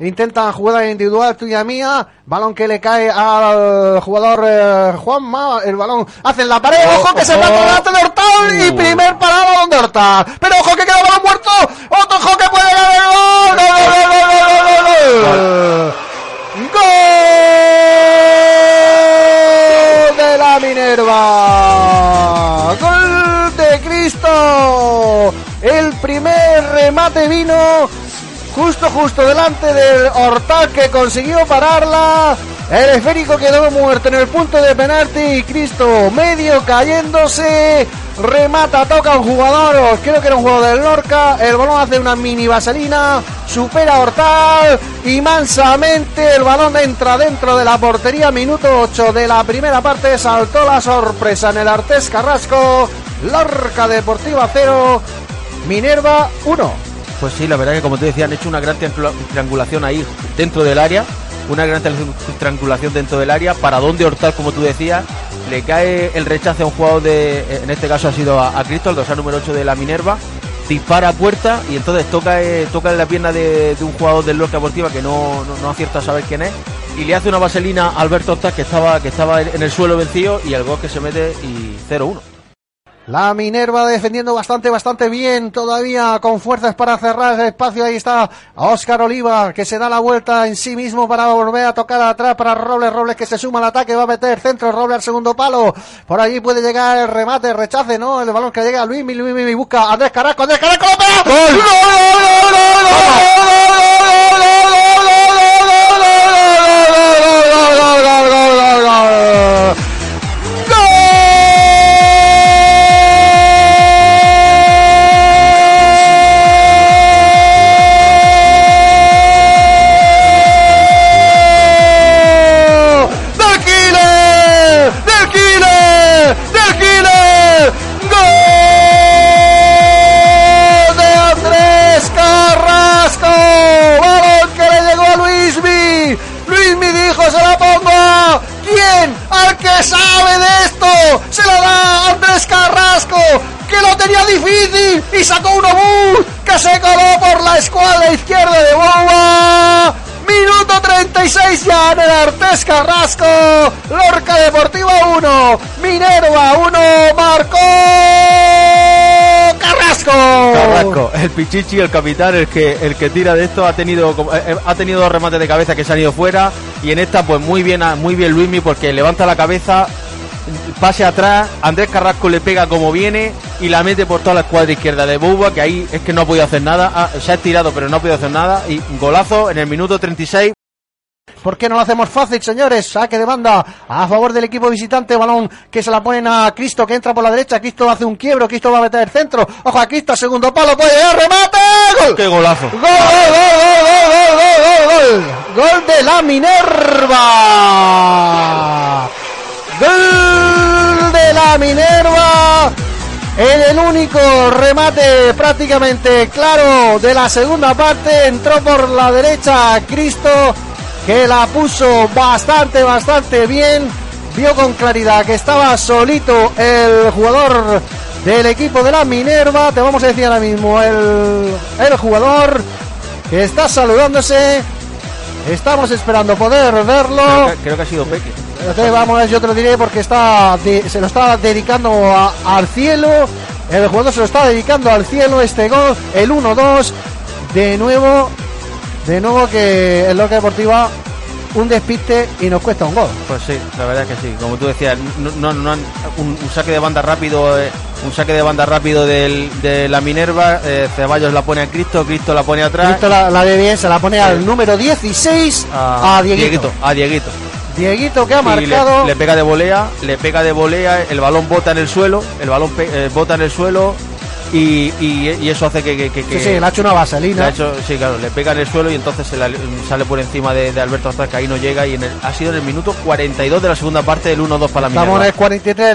Intentan jugada individual tuya mía. Balón que le cae al jugador eh, Juanma. El balón hace en la pared. Ojo que se va por delante de Hortal. Y primer parado balón de Hortal. Pero ojo que queda el balón muerto. Otro ojo que puede ganar el gol. ¡Gol, gol, gol, gol, gol, gol! ¡Gol de la Minerva! ¡Gol de Cristo! El primer remate vino justo justo delante del Hortal que consiguió pararla. El esférico quedó muerto en el punto de penalti y Cristo medio cayéndose. Remata, toca un jugador, creo que era un jugador del Lorca. El balón hace una mini vaselina, supera Hortal y mansamente el balón entra dentro de la portería. Minuto 8 de la primera parte. Saltó la sorpresa en el Artés Carrasco. Lorca Deportiva 0, Minerva 1. Pues sí, la verdad que como te decía, han hecho una gran triangula- triangulación ahí dentro del área, una gran tri- triangulación dentro del área, para donde Hortal, como tú decías, le cae el rechazo a un jugador de, en este caso ha sido a, a Cristo, el dorsal número 8 de la Minerva, dispara puerta y entonces toca, eh, toca en la pierna de, un jugador del Lorca Deportiva que no, no, no acierta a saber quién es, y le hace una vaselina a Alberto Hortal que estaba, que estaba en el suelo vencido y el gol que se mete y 0-1. La Minerva defendiendo bastante, bastante bien, todavía con fuerzas para cerrar el espacio. Ahí está Óscar Oliva, que se da la vuelta en sí mismo para volver a tocar atrás para Robles. Robles que se suma al ataque, va a meter centro Robles al segundo palo. Por allí puede llegar el remate, rechace, ¿no? El balón que llega a Luis, Luis, Luis, busca a Andrés Carrasco, Andrés Carrasco, ¡Gol! ¡Gol, gol, gol, gol, gol! Sacó uno bus que se coló por la escuadra izquierda de Boba. Minuto 36 ya en el Artés Carrasco. Lorca Deportiva 1. Minerva 1. Marcó Carrasco. Carrasco, el Pichichi, el capitán, el que el que tira de esto ha tenido eh, eh, ha tenido remates de cabeza que se han ido fuera y en esta pues muy bien muy bien Luismi porque levanta la cabeza, pase atrás, Andrés Carrasco le pega como viene y la mete por toda la escuadra izquierda de Boba que ahí es que no ha podido hacer nada, Ah, se ha estirado pero no ha podido hacer nada y golazo en el minuto 36 ¿Por qué no lo hacemos fácil, señores? Saque de banda a favor del equipo visitante. Balón que se la ponen a Cristo, que entra por la derecha. Cristo hace un quiebro. Cristo va a meter el centro. Ojo a Cristo, segundo palo. Puede llegar, remate. ¡Gol! qué golazo. ¡Gol, gol, gol, gol, gol, gol, gol! ¡Gol de la Minerva! ¡Gol el único remate prácticamente claro de la segunda parte entró por la derecha Cristo que la puso bastante, bastante bien. Vio con claridad que estaba solito el jugador del equipo de la Minerva. Te vamos a decir ahora mismo el, el jugador que está saludándose. Estamos esperando poder verlo. Creo que, creo que ha sido Peque. Entonces, vamos, yo te lo diré porque está de- se lo está dedicando a- al cielo. El jugador se lo está dedicando al cielo este gol, el 1-2. De nuevo, de nuevo que el Loca Deportiva un despiste y nos cuesta un gol. Pues sí, la verdad es que sí. Como tú decías, no, no- no han- un, un saque de banda rápido, eh, un saque de banda rápido del, de la Minerva. eh, Ceballos la pone a Cristo, Cristo la pone atrás. Cristo la, la ve bien, se la pone al número 16 a, Dieguito. a Dieguito. Dieguito que ha le, marcado. le pega de volea, le pega de volea, el balón bota en el suelo, el balón pe- eh, bota en el suelo y, y- y eso hace que... que, que- Sí, que- sí, le ha hecho una le vaselina. ha hecho- sí, claro, le pega en el suelo y entonces se la- sale por encima de, de Alberto Hortal, que ahí no llega y en el- ha sido en el minuto 42 de la segunda parte del 1-2 para la Estamos en el 43.